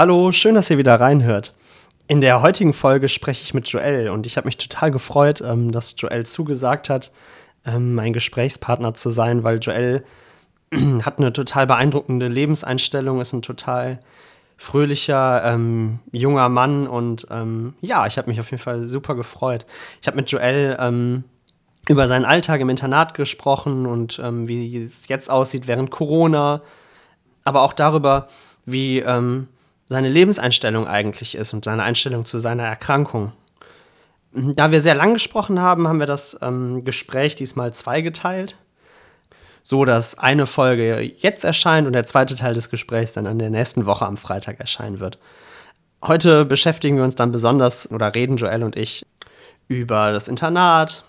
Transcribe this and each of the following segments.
Hallo, schön, dass ihr wieder reinhört. In der heutigen Folge spreche ich mit Joel und ich habe mich total gefreut, ähm, dass Joel zugesagt hat, ähm, mein Gesprächspartner zu sein, weil Joel hat eine total beeindruckende Lebenseinstellung, ist ein total fröhlicher, ähm, junger Mann und ähm, ja, ich habe mich auf jeden Fall super gefreut. Ich habe mit Joel ähm, über seinen Alltag im Internat gesprochen und ähm, wie es jetzt aussieht während Corona, aber auch darüber, wie seine Lebenseinstellung eigentlich ist und seine Einstellung zu seiner Erkrankung. Da wir sehr lang gesprochen haben, haben wir das ähm, Gespräch diesmal zweigeteilt. So dass eine Folge jetzt erscheint und der zweite Teil des Gesprächs dann an der nächsten Woche am Freitag erscheinen wird. Heute beschäftigen wir uns dann besonders oder reden Joel und ich über das Internat,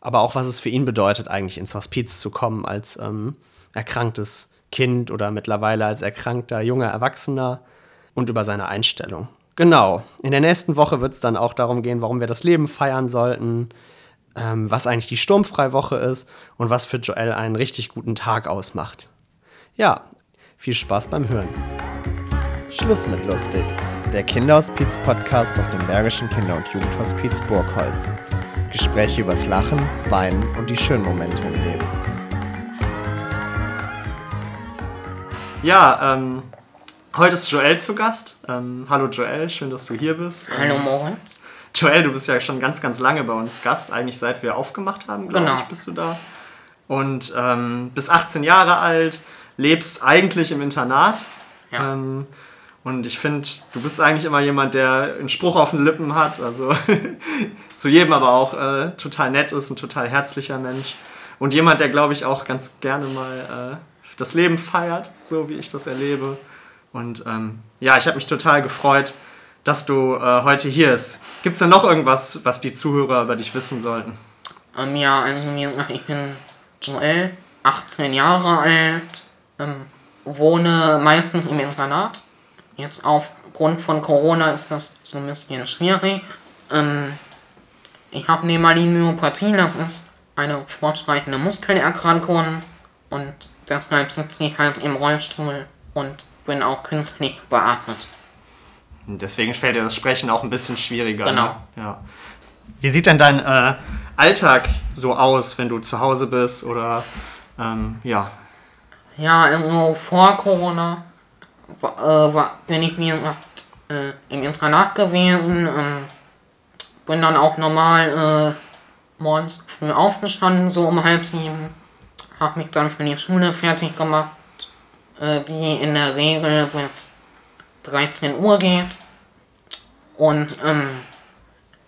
aber auch was es für ihn bedeutet, eigentlich ins Hospiz zu kommen als ähm, erkranktes Kind oder mittlerweile als erkrankter junger Erwachsener und über seine Einstellung. Genau. In der nächsten Woche wird es dann auch darum gehen, warum wir das Leben feiern sollten, ähm, was eigentlich die Sturmfreiwoche ist und was für Joel einen richtig guten Tag ausmacht. Ja, viel Spaß beim Hören. Schluss mit lustig. Der Kinderhospiz-Podcast aus dem Bergischen Kinder- und Jugendhospiz Burgholz. Gespräche übers Lachen, Weinen und die schönen Momente im Leben. Ja, ähm, Heute ist Joel zu Gast. Ähm, hallo Joel, schön, dass du hier bist. Hallo ähm, Moritz. Joel, du bist ja schon ganz, ganz lange bei uns Gast, eigentlich seit wir aufgemacht haben, glaube genau. ich, bist du da. Und ähm, bist 18 Jahre alt, lebst eigentlich im Internat. Ja. Ähm, und ich finde, du bist eigentlich immer jemand, der einen Spruch auf den Lippen hat, also zu jedem aber auch äh, total nett ist, ein total herzlicher Mensch. Und jemand, der, glaube ich, auch ganz gerne mal äh, das Leben feiert, so wie ich das erlebe. Und ähm, ja, ich habe mich total gefreut, dass du äh, heute hier bist. Gibt es denn noch irgendwas, was die Zuhörer über dich wissen sollten? Ähm, ja, also mir gesagt, ich bin Joel, 18 Jahre alt, ähm, wohne meistens im Internat. Jetzt aufgrund von Corona ist das so ein bisschen schwierig. Ähm, ich habe Myopathy, das ist eine fortschreitende Muskelerkrankung und deshalb sitze ich halt im Rollstuhl und bin auch künstlich beatmet. Deswegen fällt dir das Sprechen auch ein bisschen schwieriger. Ne? Genau. Ne? Ja. Wie sieht denn dein äh, Alltag so aus, wenn du zu Hause bist oder ähm, ja? Ja, also vor Corona äh, bin ich, wie gesagt, äh, im Internat gewesen. Ähm, bin dann auch normal äh, morgens früh aufgestanden, so um halb sieben. Hab mich dann für die Schule fertig gemacht die in der Regel bis 13 Uhr geht. Und ähm,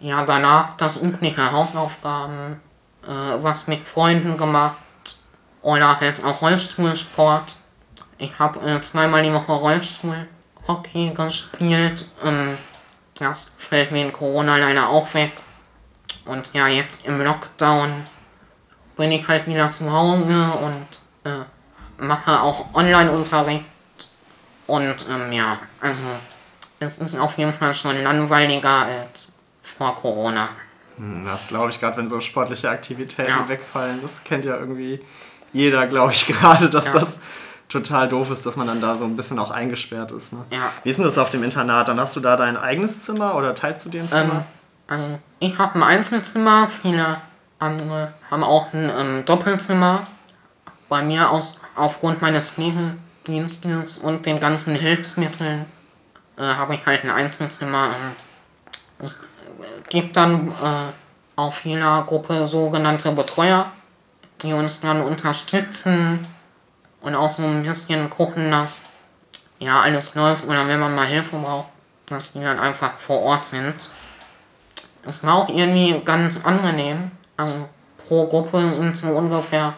ja, danach das übliche Hausaufgaben, äh, was mit Freunden gemacht oder halt auch Rollstuhlsport. Ich habe äh, zweimal die Woche Rollstuhlhockey gespielt. Ähm, das fällt mir in Corona leider auch weg. Und ja, jetzt im Lockdown bin ich halt wieder zu Hause und äh, mache auch Online-Unterricht. Und ähm, ja, also es ist auf jeden Fall schon langweiliger als vor Corona. Hm, das glaube ich gerade, wenn so sportliche Aktivitäten ja. wegfallen. Das kennt ja irgendwie jeder, glaube ich, gerade, dass ja. das total doof ist, dass man dann da so ein bisschen auch eingesperrt ist. Ne? Ja. Wie ist denn das auf dem Internat? Dann hast du da dein eigenes Zimmer oder teilst du dir ein Zimmer? Ähm, also ich habe ein Einzelzimmer, viele andere haben auch ein ähm, Doppelzimmer. Bei mir aus aufgrund meines Pflegedienstes und den ganzen Hilfsmitteln äh, habe ich halt ein Einzelzimmer. Ähm, es gibt dann äh, auf jeder Gruppe sogenannte Betreuer, die uns dann unterstützen und auch so ein bisschen gucken, dass ja alles läuft oder wenn man mal Hilfe braucht, dass die dann einfach vor Ort sind. Es war auch irgendwie ganz angenehm. Also pro Gruppe sind so ungefähr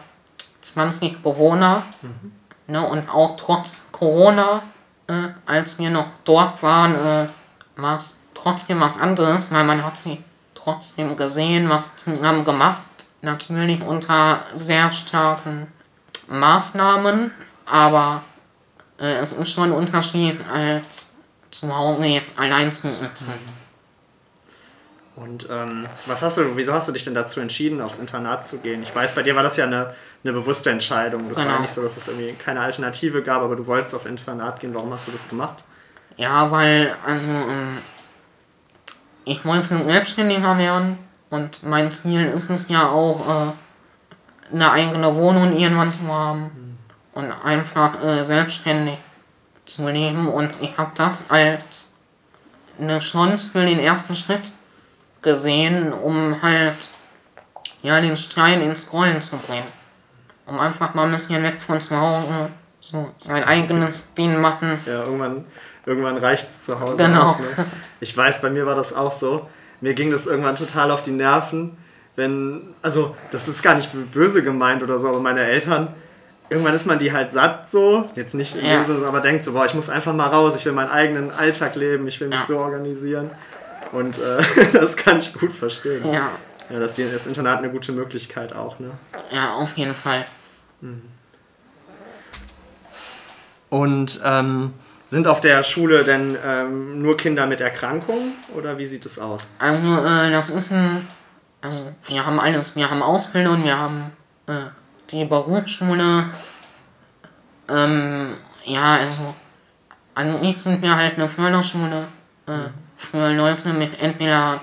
20 Bewohner. Mhm. Ne, und auch trotz Corona, äh, als wir noch dort waren, äh, war es trotzdem was anderes, weil man hat sie trotzdem gesehen, was zusammen gemacht. Natürlich unter sehr starken Maßnahmen, aber äh, es ist schon ein Unterschied, als zu Hause jetzt allein zu sitzen. Mhm. Und ähm, was hast du, wieso hast du dich denn dazu entschieden, aufs Internat zu gehen? Ich weiß, bei dir war das ja eine, eine bewusste Entscheidung. Das genau. war nicht so, dass es irgendwie keine Alternative gab, aber du wolltest auf Internat gehen. Warum hast du das gemacht? Ja, weil, also, ähm, ich wollte selbstständiger werden und mein Ziel ist es ja auch, äh, eine eigene Wohnung irgendwann zu haben und einfach äh, selbstständig zu leben. Und ich habe das als eine Chance für den ersten Schritt gesehen, um halt ja den Stein ins Rollen zu bringen. Um einfach mal ein bisschen weg von zu Hause so sein eigenes Ding machen. Ja, irgendwann, irgendwann reicht es zu Hause. Genau. Auch, ne? Ich weiß, bei mir war das auch so. Mir ging das irgendwann total auf die Nerven, wenn, also das ist gar nicht böse gemeint oder so, aber meine Eltern, irgendwann ist man die halt satt so, jetzt nicht in Ja. dem Sinne, aber denkt so, boah, ich muss einfach mal raus, ich will meinen eigenen Alltag leben, ich will mich Ja. so organisieren. Und äh, das kann ich gut verstehen. Ja, Ja, das, das Internat eine gute Möglichkeit auch, ne? ja, auf jeden Fall. Und ähm, sind auf der Schule denn ähm, nur Kinder mit Erkrankungen oder wie sieht es aus? Also, äh, das ist ein. Also, wir haben alles. Wir haben Ausbildung, wir haben äh, die Berufsschule. Ähm, ja, also. An sich sind wir halt eine Förderschule äh, für Leute mit entweder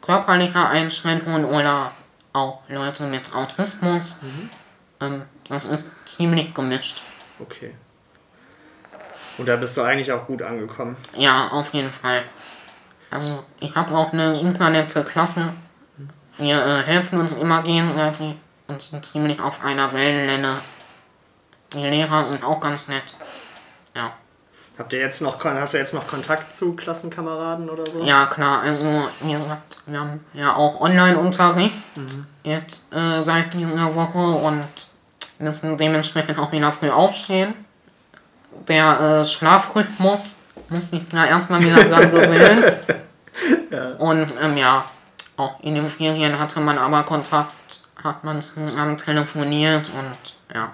körperlicher Einschränkungen oder auch Leute mit Autismus. Ähm, das ist ziemlich gemischt. Okay. Und da bist du eigentlich auch gut angekommen. Ja, auf jeden Fall. Also, ich habe auch eine super nette Klasse. Wir äh, helfen uns immer gegenseitig und sind ziemlich auf einer Wellenlänge. Die Lehrer sind auch ganz nett. Ja. Habt ihr jetzt noch, hast du jetzt noch Kontakt zu Klassenkameraden oder so? Ja, klar, also, wie gesagt, wir haben ja auch Online-Unterricht jetzt äh, seit dieser Woche und müssen dementsprechend auch wieder früh aufstehen. Der äh, Schlafrhythmus muss ich da erstmal wieder dran gewöhnen. Und ähm, ja, auch in den Ferien hatte man aber Kontakt, hat man zusammen telefoniert und ja.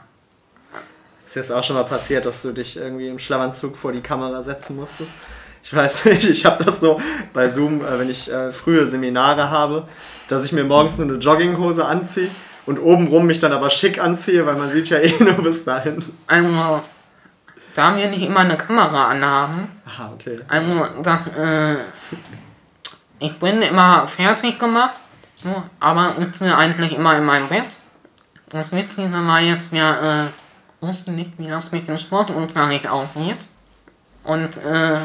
Ist jetzt auch schon mal passiert, dass du dich irgendwie im Schlafanzug vor die Kamera setzen musstest? Ich weiß nicht, ich habe das so bei Zoom, äh, wenn ich äh, frühe Seminare habe, dass ich mir morgens nur eine Jogginghose anziehe und obenrum mich dann aber schick anziehe, weil man sieht ja eh nur bis dahin. Also, da wir nicht immer eine Kamera anhaben, Aha, okay. Also, das, äh, ich bin immer fertig gemacht, so, aber sitze eigentlich immer in meinem Bett. Das Witzige war jetzt, wir, äh, wussten nicht, wie das mit dem Sportunterricht aussieht. Und, äh,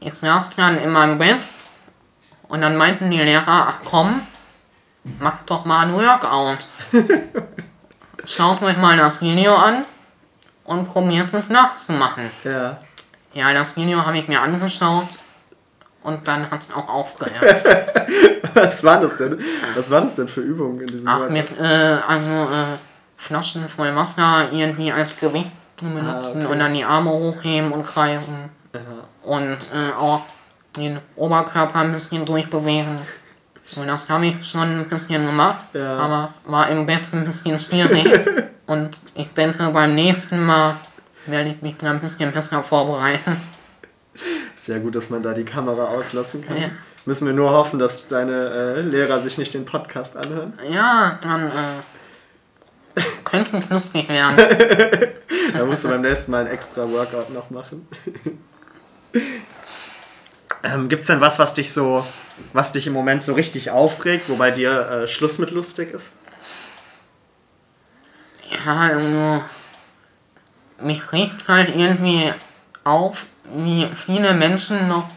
ich saß dann in meinem Bett und dann meinten die Lehrer, ach komm, mach doch mal ein Workout. Schaut euch mal das Video an und probiert es nachzumachen. Ja. Ja, das Video habe ich mir angeschaut und dann hat es auch aufgehört. Was war das denn? Was war das denn für Übungen in diesem Ach, Workout? mit, äh, also, äh, Flaschen voll Wasser irgendwie als Gewicht zu benutzen okay. und dann die Arme hochheben und kreisen. Ja. Und, äh, auch den Oberkörper ein bisschen durchbewegen. So, das habe ich schon ein bisschen gemacht, Ja. aber war im Bett ein bisschen schwierig. und ich denke, beim nächsten Mal werde ich mich da ein bisschen besser vorbereiten. Sehr gut, dass man da die Kamera auslassen kann. Ja. Müssen wir nur hoffen, dass deine äh, Lehrer sich nicht den Podcast anhören. Ja, dann äh, könnte es lustig werden. Da musst du beim nächsten Mal ein extra Workout noch machen. ähm, Gibt es denn was, was dich so, was dich im Moment so richtig aufregt, wobei dir äh, Schluss mit lustig ist? Ja, also mich regt halt irgendwie auf, wie viele Menschen noch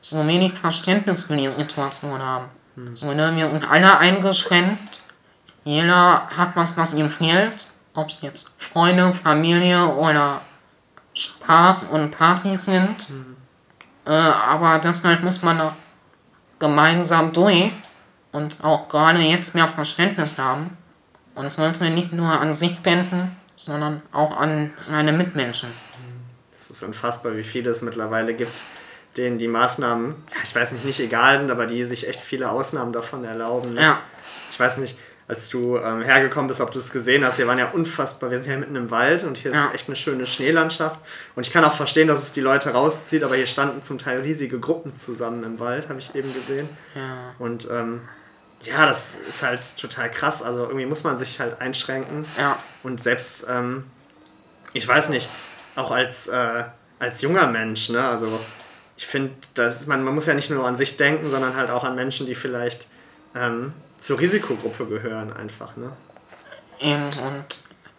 so wenig Verständnis für die Situation haben. So, ne, wir sind alle eingeschränkt. Jeder hat was, was ihm fehlt. Ob es jetzt Freunde, Familie oder Spaß und Partys sind. Äh, aber deshalb muss man da gemeinsam durch und auch gerade jetzt mehr Verständnis haben und sollte nicht nur an sich denken, sondern auch an seine Mitmenschen. Es ist unfassbar, wie viele es mittlerweile gibt, denen die Maßnahmen, ja, ich weiß nicht, nicht egal sind, aber die sich echt viele Ausnahmen davon erlauben. ne? Ja, Ich weiß nicht, als du ähm, hergekommen bist, ob du es gesehen hast. Wir waren ja unfassbar, wir sind ja mitten im Wald und hier Ja. ist echt eine schöne Schneelandschaft. Und ich kann auch verstehen, dass es die Leute rauszieht, aber hier standen zum Teil riesige Gruppen zusammen im Wald, habe ich eben gesehen. ja, Und ähm, ja, das ist halt total krass. Also irgendwie muss man sich halt einschränken. ja, Und selbst, ähm, ich weiß nicht, auch als, äh, als junger Mensch, ne? Also ich finde, man, man muss ja nicht nur an sich denken, sondern halt auch an Menschen, die vielleicht ähm, zur Risikogruppe gehören, einfach, ne? Eben, und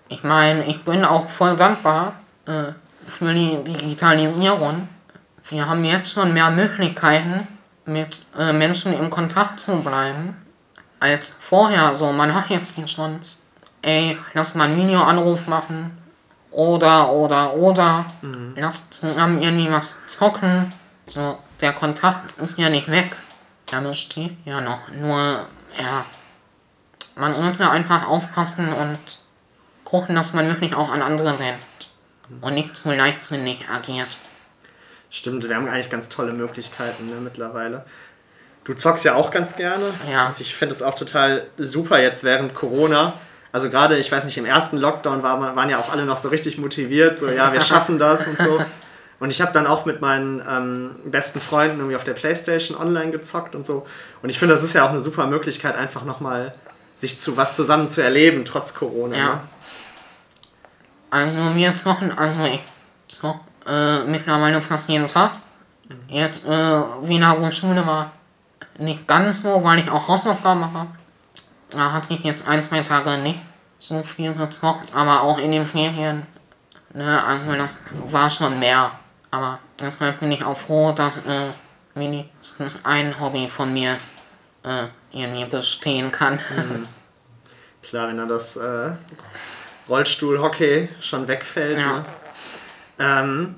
ich meine, ich bin auch voll dankbar äh, für die Digitalisierung. Wir haben jetzt schon mehr Möglichkeiten, mit äh, Menschen in Kontakt zu bleiben, als vorher. So, man hat jetzt die Chance, ey, lass mal einen Videoanruf machen. Oder, oder, oder. Mhm. Lass zusammen irgendwie was zocken. So, der Kontakt ist ja nicht weg. Der besteht ja noch. Nur, ja. Man sollte einfach aufpassen und gucken, dass man wirklich auch an andere denkt. Und nicht zu leichtsinnig agiert. Stimmt, wir haben eigentlich ganz tolle Möglichkeiten ne, mittlerweile. Du zockst ja auch ganz gerne. Ja. Also ich finde es auch total super jetzt während Corona. Also gerade, ich weiß nicht, im ersten Lockdown war, waren ja auch alle noch so richtig motiviert, so ja, wir schaffen das und so. Und ich habe dann auch mit meinen ähm, besten Freunden irgendwie auf der Playstation online gezockt und so. Und ich finde, das ist ja auch eine super Möglichkeit, einfach nochmal sich zu was zusammen zu erleben, trotz Corona. Ja. Ne? Also wir zocken, also ich zock äh, mittlerweile fast jeden Tag. Jetzt, äh, wieder wo Schule war, nicht ganz so, weil ich auch Hausaufgaben mache. Da hatte ich jetzt ein, zwei Tage nicht so viel gezockt, aber auch in den Ferien. Ne, also das war schon mehr. Aber deshalb bin ich auch froh, dass äh, wenigstens ein Hobby von mir äh, irgendwie bestehen kann. Mhm. Klar, wenn da das äh, Rollstuhl-Hockey schon wegfällt. Ja. Ne? Ähm,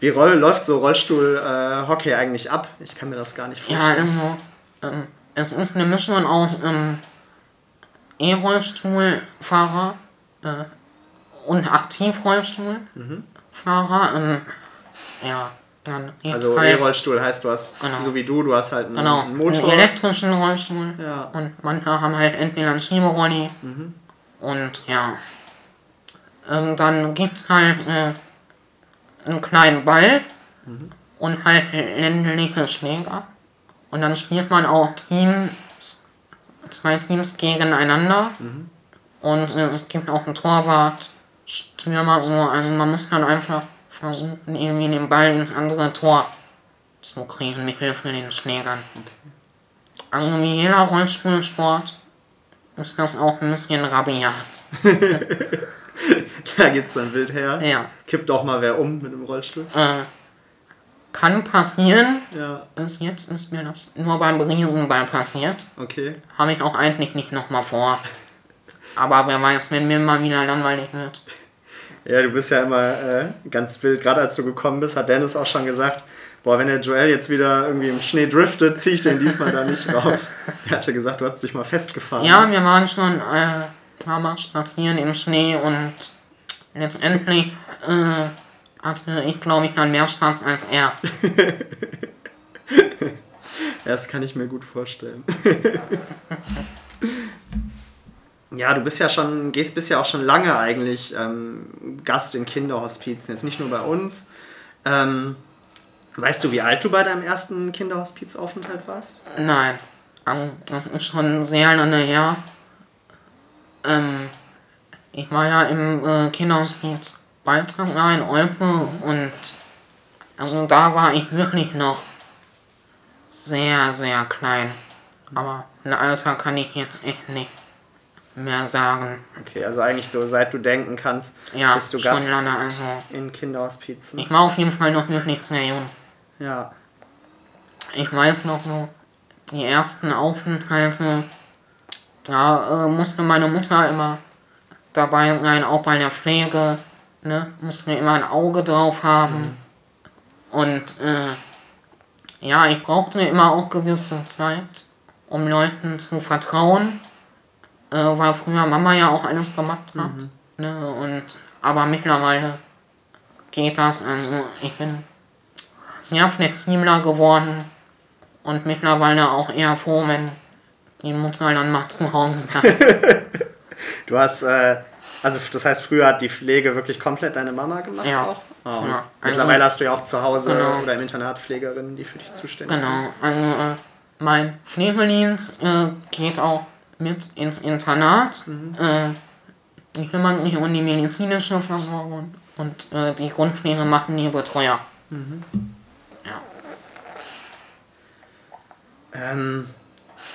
wie roll, läuft so Rollstuhl-Hockey äh, eigentlich ab? Ich kann mir das gar nicht vorstellen. Ja, also, ähm, es ist eine Mischung aus ähm, E-Rollstuhlfahrer äh, und Aktivrollstuhlfahrer. Mhm. Ja, dann also E-Rollstuhl heißt, du hast, genau. so wie du, du hast halt einen, genau, einen Motor. einen elektrischen Rollstuhl. Ja. Und manche haben halt entweder einen Schieberolli mhm. und ja. Ähm, dann gibt es halt äh, einen kleinen Ball mhm. und halt ländliche Schläger. Und dann spielt man auch Teams, zwei Teams gegeneinander. Mhm. Und äh, es gibt auch einen Torwart, Stürmer, so. Also man muss dann einfach versuchen, irgendwie den Ball ins andere Tor zu kriegen mit Hilfe den Schlägern. Okay. Also wie jeder Rollstuhlsport ist das auch ein bisschen rabiat. da geht's dann wild her. Ja. Kippt auch mal wer um mit dem Rollstuhl. Äh, kann passieren. Ja. Bis jetzt ist mir das nur beim Riesenball passiert. Okay. Habe ich auch eigentlich nicht nochmal vor. Aber wer weiß, wenn mir mal wieder langweilig wird. Ja, du bist ja immer äh, ganz wild. Gerade als du gekommen bist, hat Dennis auch schon gesagt, boah, wenn der Joel jetzt wieder irgendwie im Schnee driftet, ziehe ich den diesmal da nicht raus. Er hatte gesagt, du hast dich mal festgefahren. Ja, wir waren schon äh, ein paar Mal spazieren im Schnee und letztendlich äh, hatte ich, glaube ich, dann mehr Spaß als er. das kann ich mir gut vorstellen. ja, du bist ja schon, gehst bist ja auch schon lange eigentlich ähm, Gast in Kinderhospizen, jetzt nicht nur bei uns. Ähm, weißt du, wie alt du bei deinem ersten Kinderhospizaufenthalt warst? Nein, also das ist schon sehr lange her. Ähm, ich war ja im äh, Kinderhospiz Balthasar in Olpe und also da war ich wirklich noch sehr, sehr klein. Aber ein Alter kann ich jetzt echt nicht mehr sagen. Okay, also eigentlich so seit du denken kannst, ja, bist du schon Gast lange, also in Kinderhospizen. Ich war auf jeden Fall noch wirklich sehr jung. Ja. Ich weiß noch so, die ersten Aufenthalte, da äh, musste meine Mutter immer dabei sein, auch bei der Pflege ne, mussten wir immer ein Auge drauf haben. Mhm. Und äh, ja, ich brauchte immer auch gewisse Zeit, um Leuten zu vertrauen, äh, weil früher Mama ja auch alles gemacht hat. Mhm. Ne, und, aber mittlerweile geht das. Also ich bin sehr flexibler geworden und mittlerweile auch eher froh, wenn die Mutter dann mal zu Hause bleibt. du hast äh, also das heißt, früher hat die Pflege wirklich komplett deine Mama gemacht ja. auch? Oh. ja. Mittlerweile hast du ja auch zu Hause genau. oder im Internat Pflegerinnen, die für dich zuständig genau. sind. Genau, also äh, mein Pflegedienst äh, geht auch mit ins Internat. Mhm. Äh, die kümmern sich um die medizinische Versorgung Und äh, die Grundpflege machen die Betreuer. Ja. Ähm,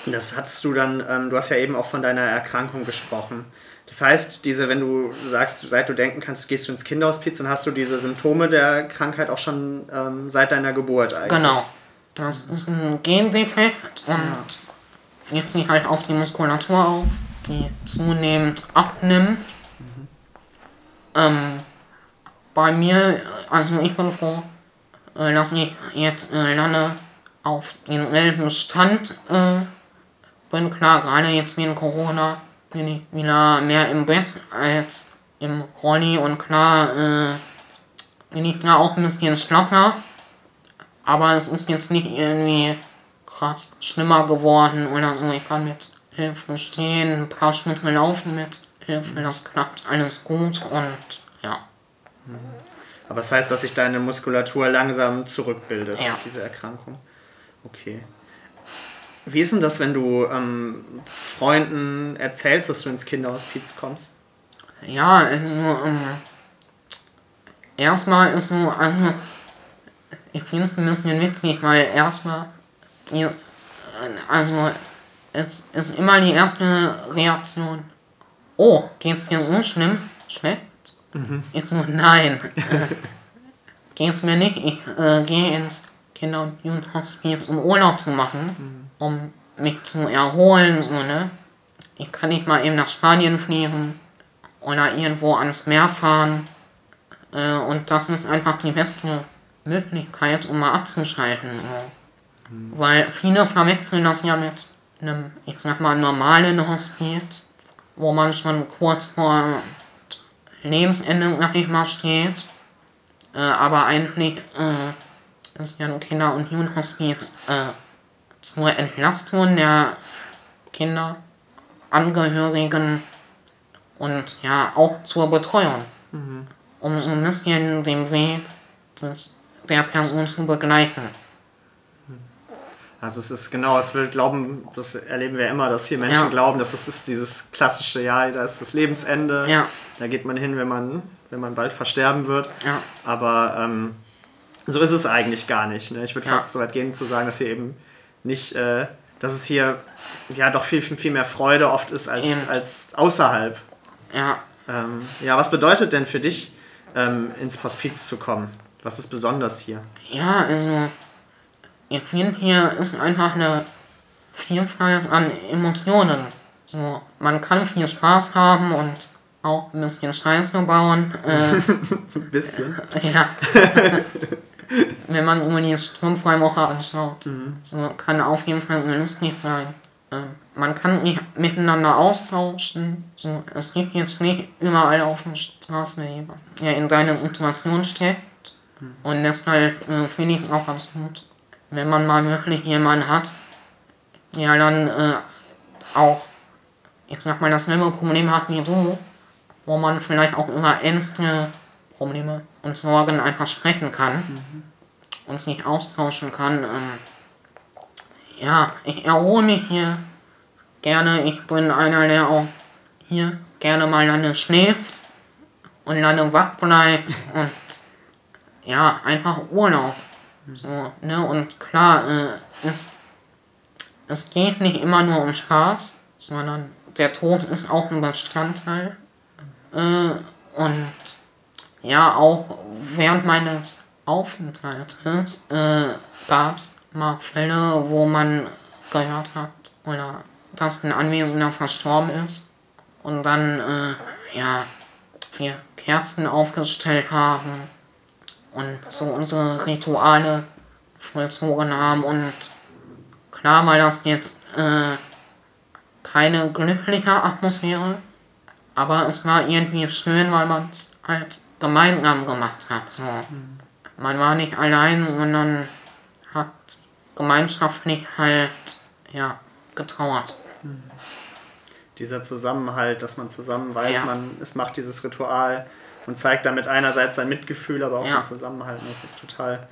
das hattest du dann, ähm, du hast ja eben auch von deiner Erkrankung gesprochen. Das heißt, diese, wenn du sagst, seit du denken kannst, gehst du ins Kinderhospiz, dann hast du diese Symptome der Krankheit auch schon ähm, seit deiner Geburt eigentlich. Genau. Das ist ein Gendefekt und wirkt sich halt auf die Muskulatur auf, die zunehmend abnimmt. Ähm, bei mir, also ich bin froh, äh, dass ich jetzt äh, lange auf denselben Stand äh, bin. Klar, gerade jetzt wegen Corona bin ich wieder mehr im Bett als im Rolli und klar äh, bin ich da auch ein bisschen schlapper. Aber es ist jetzt nicht irgendwie krass schlimmer geworden oder so. Ich kann mit Hilfe stehen, ein paar Schritte laufen mit Hilfe, das klappt alles gut und ja. Aber das heißt, dass sich deine Muskulatur langsam zurückbildet, Ja. diese Erkrankung. Okay. Wie ist denn das, wenn du ähm, Freunden erzählst, dass du ins Kinderhospiz kommst? Ja, also, ähm, erstmal ist so, also, ich finde es ein bisschen witzig, weil erstmal, die, also, es ist immer die erste Reaktion, oh, geht's dir so schlimm? Schlecht? Ich so, nein, geht's mir nicht, ich äh, gehe ins Kinder- und Jugendhospiz, um Urlaub zu machen, um mich zu erholen, so, ne? Ich kann nicht mal eben nach Spanien fliegen, oder irgendwo ans Meer fahren. Äh, und das ist einfach die beste Möglichkeit, um mal abzuschalten. So. Weil viele verwechseln das ja mit einem, ich sag mal, normalen Hospiz, wo man schon kurz vor Lebensende, sag ich mal, steht. Äh, aber eigentlich äh, ist ja ein Kinder- und Jugendhospiz äh, zur Entlastung der Kinder, Angehörigen und ja auch zur Betreuung, um so ein bisschen den Weg des, der Person zu begleiten. Also es ist genau, es will glauben, das erleben wir immer, dass hier Menschen Ja. glauben, dass es ist dieses klassische, ja, da ist das Lebensende, Ja. da geht man hin, wenn man, wenn man bald versterben wird. Ja. Aber ähm, so ist es eigentlich gar nicht. Ne? Ich würde fast so weit gehen zu sagen, dass hier eben nicht, äh, dass es hier ja doch viel, viel mehr Freude oft ist als, als außerhalb. Ja, Ähm, ja, was bedeutet denn für dich, ähm, ins Hospiz zu kommen? Was ist besonders hier? ja, also ich finde hier ist einfach eine Vielfalt an Emotionen. So, man kann viel Spaß haben und auch ein bisschen Scheiße bauen. Äh, Ein bisschen. Ja. Wenn man so die Sturmfreiwoche anschaut, so kann auf jeden Fall so lustig sein. Ähm, man kann sich miteinander austauschen. So, es gibt jetzt nicht überall auf der Straße jemand, der in deiner Situation steckt. Und deshalb äh, finde ich es auch ganz gut, wenn man mal wirklich jemanden hat, der dann äh, auch, ich sag mal, dasselbe Problem hat wie du, wo man vielleicht auch über Ängste, Probleme und Sorgen einfach sprechen kann und sich austauschen kann. Ähm, ja, ich erhole mich hier gerne. Ich bin einer, der auch hier gerne mal lange schläft und lange wach bleibt und ja, einfach Urlaub. So, ne, und klar, äh, es, es geht nicht immer nur um Spaß, sondern der Tod ist auch ein Bestandteil. Äh, und ja, auch während meines Aufenthaltes äh, gab es mal Fälle, wo man gehört hat, oder dass ein Anwesender verstorben ist und dann, äh, ja, wir Kerzen aufgestellt haben und so unsere Rituale vollzogen haben und klar war das jetzt äh, keine glückliche Atmosphäre, aber es war irgendwie schön, weil man es halt gemeinsam gemacht hat. So. Man war nicht allein, sondern hat gemeinschaftlich halt ja, getrauert. dieser Zusammenhalt, dass man zusammen weiß, Ja. man es macht dieses Ritual und zeigt damit einerseits sein Mitgefühl, aber auch Ja. den Zusammenhalt. Und Das ist total.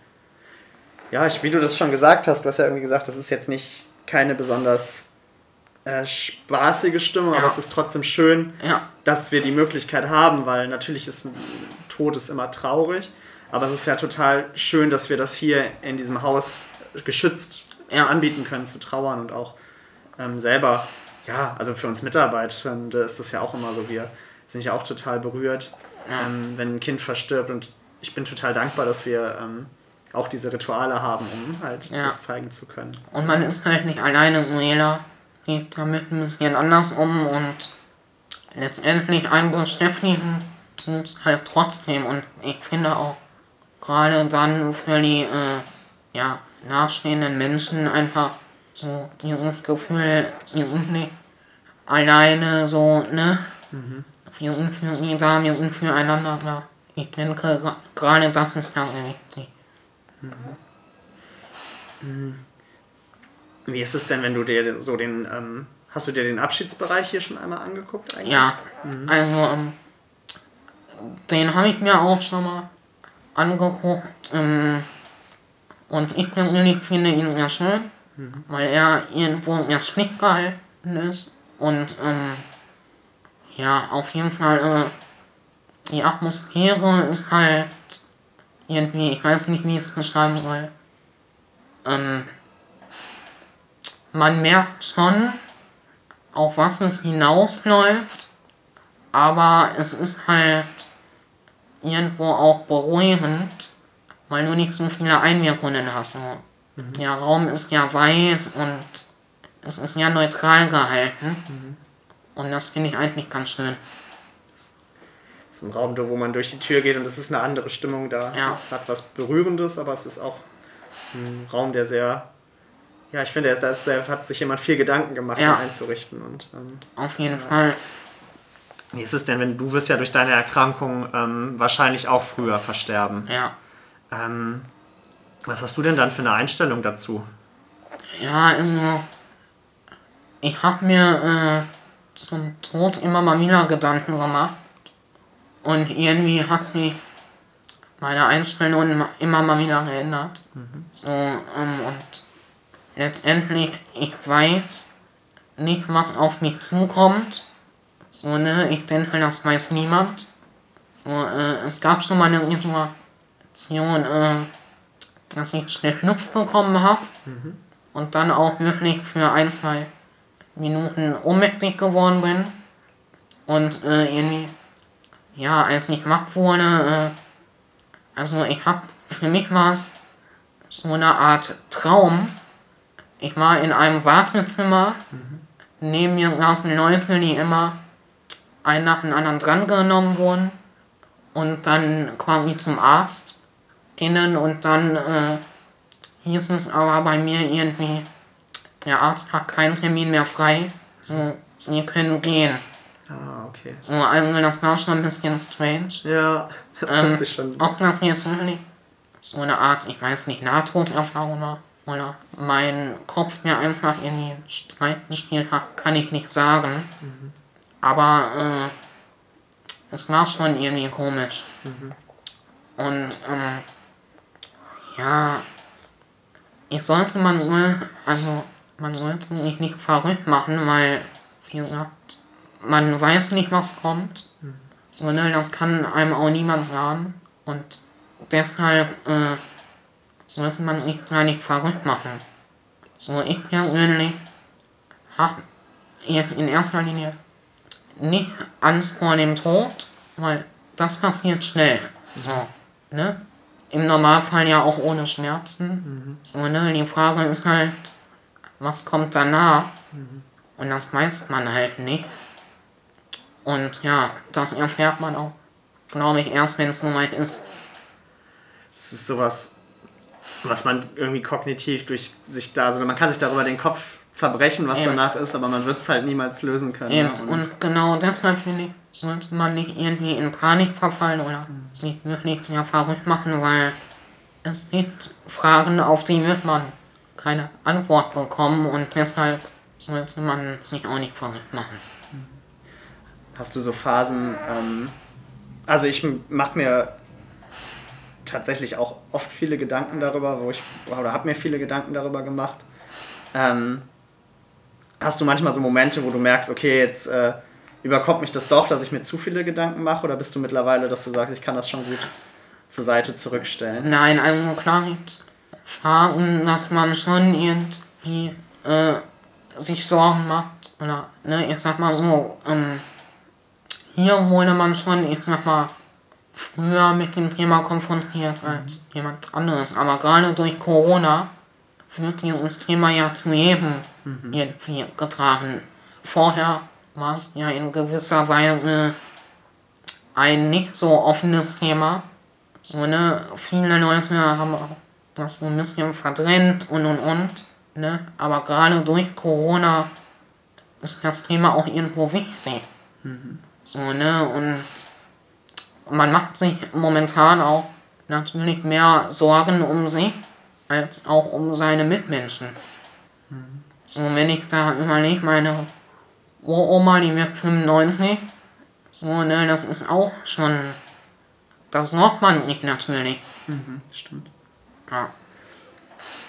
Ja, ich, wie du das schon gesagt hast, du hast ja irgendwie gesagt, das ist jetzt nicht keine besonders äh, spaßige Stimmung, aber Ja. es ist trotzdem schön, Ja, dass wir die Möglichkeit haben, weil natürlich ist ein Tod ist immer traurig. Aber es ist ja total schön, dass wir das hier in diesem Haus geschützt Ja. anbieten können, zu trauern und auch ähm, selber, ja, also für uns Mitarbeitende ist das ja auch immer so, wir sind ja auch total berührt, ähm, wenn ein Kind verstirbt und ich bin total dankbar, dass wir ähm, auch diese Rituale haben, um halt Ja. das zeigen zu können. Und man ist halt nicht alleine, so jeder geht damit ein bisschen anders um und letztendlich einen beschäftigen tut es halt trotzdem. Und ich finde auch gerade dann für die äh, ja, nachstehenden Menschen einfach so dieses Gefühl, sie sind nicht alleine so, ne? Wir sind für sie da, wir sind füreinander da. Ich denke, gerade das ist ganz wichtig. Wie ist es denn, wenn du dir so den, ähm, hast du dir den Abschiedsbereich hier schon einmal angeguckt eigentlich? Ja, also ähm, den habe ich mir auch schon mal angeguckt ähm, und ich persönlich finde ihn sehr schön, weil er irgendwo sehr schlicht gehalten ist und ähm, ja, auf jeden Fall äh, die Atmosphäre ist halt irgendwie, ich weiß nicht, wie ich es beschreiben soll. Ähm, man merkt schon, auf was es hinausläuft, aber es ist halt irgendwo auch beruhigend, weil du nicht so viele Einwirkungen hast. So. Der Raum ist ja weiß und es ist ja neutral gehalten. Und das finde ich eigentlich ganz schön. So ein Raum, wo man durch die Tür geht und es ist eine andere Stimmung da. Ja. Es hat was Berührendes, aber es ist auch ein Raum, der sehr, ja, ich finde, da ist hat sich jemand viel Gedanken gemacht, Ja. ihn einzurichten. Und ähm, Auf jeden Fall. wie ist es denn, wenn du wirst ja durch deine Erkrankung ähm, wahrscheinlich auch früher versterben? Ja. Ähm, was hast du denn dann für eine Einstellung dazu? Ja, also ich habe mir äh, zum Tod immer mal wieder Gedanken gemacht. Und irgendwie hat sich meine Einstellung immer- mal wieder geändert. So, ähm, und letztendlich, ich weiß nicht, was auf mich zukommt. So, ne, ich denke, das weiß niemand. So, äh, es gab schon mal eine Situation, äh, dass ich schnell Luft bekommen habe und dann auch wirklich für ein, zwei Minuten ohnmächtig geworden bin. Und äh, irgendwie, ja, als ich wach wurde, äh, also ich hab, für mich war es so eine Art Traum. Ich war in einem Wartezimmer, neben mir saßen Leute, die immer ein nach dem anderen drangenommen wurden und dann quasi zum Arzt gingen und dann äh, hieß es aber bei mir irgendwie, der Arzt hat keinen Termin mehr frei, so, sie können gehen. Ah, okay. So, also das war schon ein bisschen strange. Ja, das Ähm, hört sich schon. Ob das jetzt wirklich so eine Art, ich weiß nicht, Nahtoderfahrung war oder mein Kopf mir einfach irgendwie einen Streik gespielt hat, kann ich nicht sagen. Aber äh, es war schon irgendwie komisch. Und ähm, ja, ich sollte man soll, also man sollte sich nicht verrückt machen, weil, wie gesagt, man weiß nicht, was kommt. So, ne, das kann einem auch niemand sagen. Und deshalb äh, sollte man sich da nicht verrückt machen. So, ich persönlich habe jetzt in erster Linie nicht Angst vor dem Tod, weil das passiert schnell. So, ne? Im Normalfall ja auch ohne Schmerzen. So, ne? Die Frage ist halt, was kommt danach? Und das weiß man halt nicht. Und ja, das erfährt man auch, glaube ich, erst wenn es soweit ist. Das ist sowas, was man irgendwie kognitiv durch sich da, also man kann sich darüber den Kopf zerbrechen, was Eben. danach ist, aber man wird es halt niemals lösen können. Eben, ne? und genau deshalb finde ich, sollte man nicht irgendwie in Panik verfallen oder sich wirklich sehr verrückt machen, weil es gibt Fragen, auf die wird man keine Antwort bekommen und deshalb sollte man sich auch nicht verrückt machen. Hast du so Phasen, ähm, also ich mache mir tatsächlich auch oft viele Gedanken darüber, wo ich, oder habe mir viele Gedanken darüber gemacht. Ähm, hast du manchmal so Momente, wo du merkst, okay, jetzt äh, überkommt mich das doch, dass ich mir zu viele Gedanken mache? Oder bist du mittlerweile, dass du sagst, ich kann das schon gut zur Seite zurückstellen? Nein, also klar gibt es Phasen, dass man schon irgendwie äh, sich Sorgen macht. Oder, ne, ich sag mal so, ähm, hier wurde man schon, ich sag mal, früher mit dem Thema konfrontiert als jemand anderes. Aber gerade durch Corona wird dieses Thema ja zu jedem mhm. irgendwie getragen. Vorher war es ja in gewisser Weise ein nicht so offenes Thema. So, ne, viele Leute haben das so ein bisschen verdrängt und und und, ne, aber gerade durch Corona ist das Thema auch irgendwo wichtig. Mhm. So, ne, und man macht sich momentan auch natürlich mehr Sorgen um sich als auch um seine Mitmenschen. Mhm. So, wenn ich da überlege, meine Uroma, die wird 95, so, ne, das ist auch schon, das sorgt man sich natürlich. Mhm, stimmt. Ja.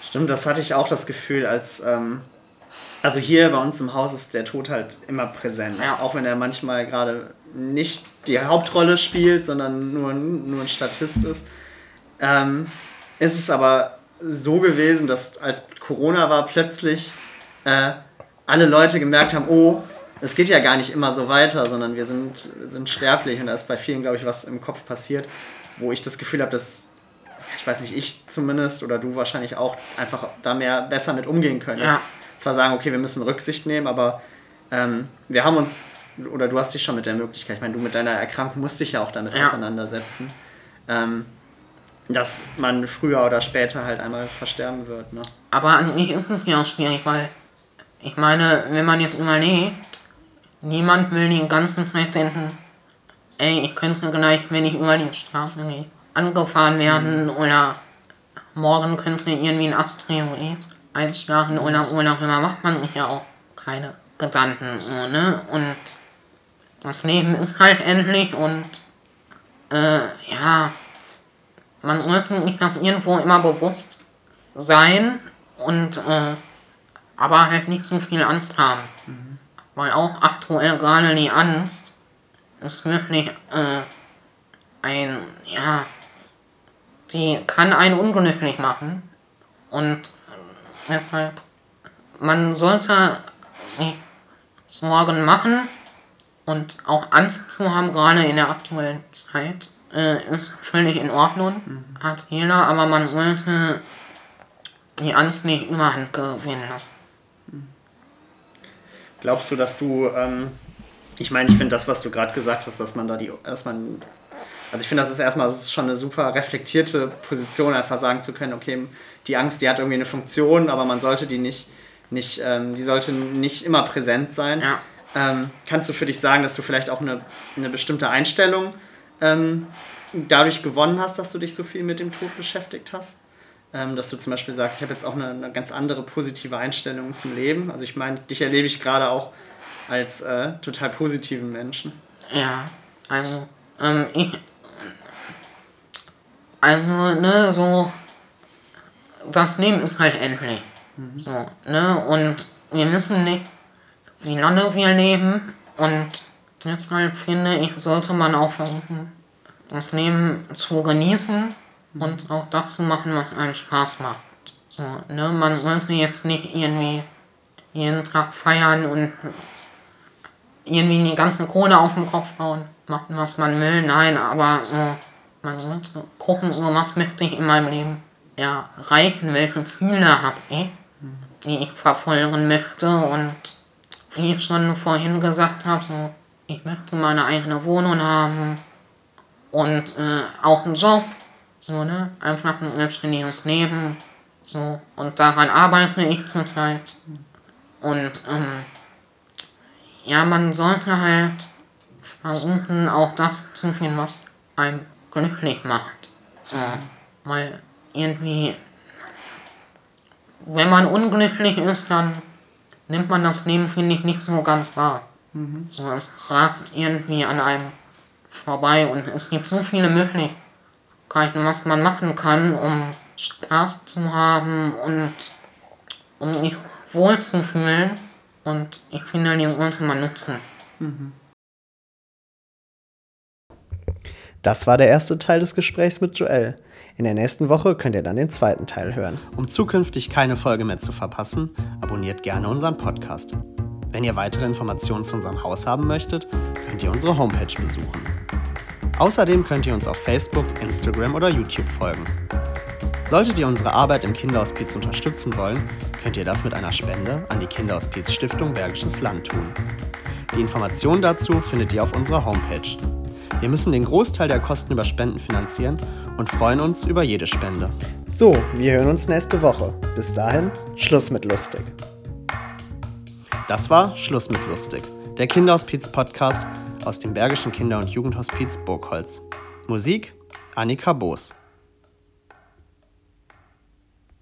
Stimmt, das hatte ich auch das Gefühl, als, ähm, also hier bei uns im Haus ist der Tod halt immer präsent. Ja. Auch wenn er manchmal gerade nicht die Hauptrolle spielt, sondern nur, nur ein Statist ist. Ähm, ist es aber so gewesen, dass als Corona war, plötzlich äh, alle Leute gemerkt haben, oh, es geht ja gar nicht immer so weiter, sondern wir sind, sind sterblich und da ist bei vielen, glaube ich, was im Kopf passiert, wo ich das Gefühl habe, dass, ich weiß nicht, ich zumindest oder du wahrscheinlich auch einfach da mehr besser mit umgehen können. Ja. zwar sagen, okay, wir müssen Rücksicht nehmen, aber ähm, wir haben uns, oder du hast dich schon mit der Möglichkeit, ich meine, du mit deiner Erkrankung musst dich ja auch damit ja. auseinandersetzen. Ähm, dass man früher oder später halt einmal versterben wird. Ne? Aber an sich ist es ja auch schwierig, weil ich meine, wenn man jetzt überlegt, niemand will die ganze Zeit denken, ey, ich könnte gleich, wenn ich über die Straße gehe, angefahren werden oder morgen könnte irgendwie ein Asteroid einschlagen oder so darüber macht man sich ja auch keine Gedanken so, ne? Und das Leben ist halt endlich und äh, ja, man sollte sich das irgendwo immer bewusst sein und äh, aber halt nicht so viel Angst haben. Mhm. Weil auch aktuell gerade die Angst ist wirklich äh, ein, ja, die kann einen unglücklich machen. Und deshalb, man sollte sich Sorgen machen und auch Angst zu haben, gerade in der aktuellen Zeit, äh, ist völlig in Ordnung, mhm. hat jeder, aber man sollte die Angst nicht überhand gewinnen lassen. Glaubst du, dass du, ähm, ich meine, ich finde das, was du gerade gesagt hast, dass man da die, dass man, also ich finde, das ist erstmal das ist schon eine super reflektierte Position, einfach sagen zu können, okay, die Angst, die hat irgendwie eine Funktion, aber man sollte die nicht, nicht ähm, die sollte nicht immer präsent sein. Ja. Ähm, kannst du für dich sagen, dass du vielleicht auch eine, eine bestimmte Einstellung ähm, dadurch gewonnen hast, dass du dich so viel mit dem Tod beschäftigt hast? ähm, dass du zum Beispiel sagst, ich habe jetzt auch eine, eine, ganz andere positive Einstellung zum Leben. Also ich meine, dich erlebe ich gerade auch als äh, total positiven Menschen. Ja, also ähm, ich, also ne, so das Leben ist halt endlich. Mhm. So, ne, und wir wissen nicht, wie lange wir leben und deshalb finde ich, sollte man auch versuchen, das Leben zu genießen und auch das zu machen, was einen Spaß macht. So, ne? Man sollte jetzt nicht irgendwie jeden Tag feiern und irgendwie die ganze Kohle auf den Kopf hauen, machen, was man will. Nein, aber so, man sollte gucken, so was möchte ich in meinem Leben erreichen, welche Ziele habe ich, die ich verfolgen möchte und wie ich schon vorhin gesagt habe, so, ich möchte meine eigene Wohnung haben und äh, auch einen Job, so, ne? Einfach ein selbstständiges Leben. So, und daran arbeite ich zurzeit. Und, ähm, ja, man sollte halt versuchen, auch das zu finden, was einen glücklich macht. So, weil irgendwie, wenn man unglücklich ist, dann nimmt man das Leben, finde ich, nicht so ganz wahr. Mhm. So, es rast irgendwie an einem vorbei und es gibt so viele Möglichkeiten was man machen kann, um Spaß zu haben und um sich wohlzufühlen. Und ich finde, die sollte man nutzen. Mhm. Das war der erste Teil des Gesprächs mit Joel. In der nächsten Woche könnt ihr dann den zweiten Teil hören. Um zukünftig keine Folge mehr zu verpassen, abonniert gerne unseren Podcast. Wenn ihr weitere Informationen zu unserem Haus haben möchtet, könnt ihr unsere Homepage besuchen. Außerdem könnt ihr uns auf Facebook, Instagram oder YouTube folgen. Solltet ihr unsere Arbeit im Kinderhospiz unterstützen wollen, könnt ihr das mit einer Spende an die Kinderhospiz Stiftung Bergisches Land tun. Die Informationen dazu findet ihr auf unserer Homepage. Wir müssen den Großteil der Kosten über Spenden finanzieren und freuen uns über jede Spende. So, wir hören uns nächste Woche. Bis dahin, Schluss mit lustig. Das war Schluss mit lustig, der Kinderhospiz-Podcast aus dem Bergischen Kinder- und Jugendhospiz Burgholz. Musik Annika Boos.